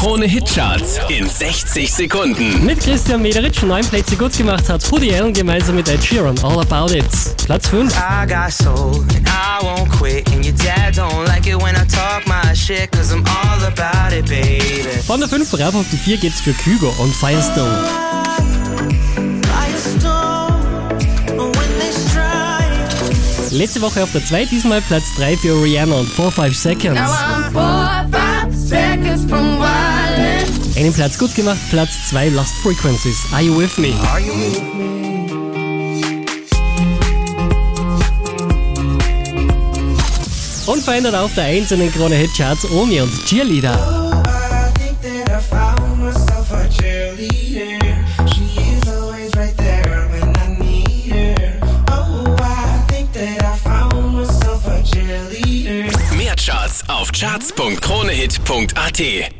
Krone Hitcharts in 60 Sekunden. Mit Christian Mederitsch neun Plätze gut gemacht hat Woody Allen gemeinsam mit Ed Sheeran. All About It. Platz 5. I got soul and I won't quit. And your dad don't like it when I talk my shit, cause I'm all about it, baby. Von der 5 rauf auf die 4 geht's für Kygo und Firestone. Letzte Woche auf der 2, diesmal Platz 3 für Rihanna und 4-5 Seconds. Einen Platz gut gemacht, Platz 2 Lost Frequencies. Are you with me? Are you with me? Unverändert auf der 1 in den Krone Hit Charts Omi und Cheerleader. I think that I found myself a cheerleader. She is always right there when I need her. Oh, I think that I found myself a cheerleader. Mehr Charts auf charts.kronehit.at.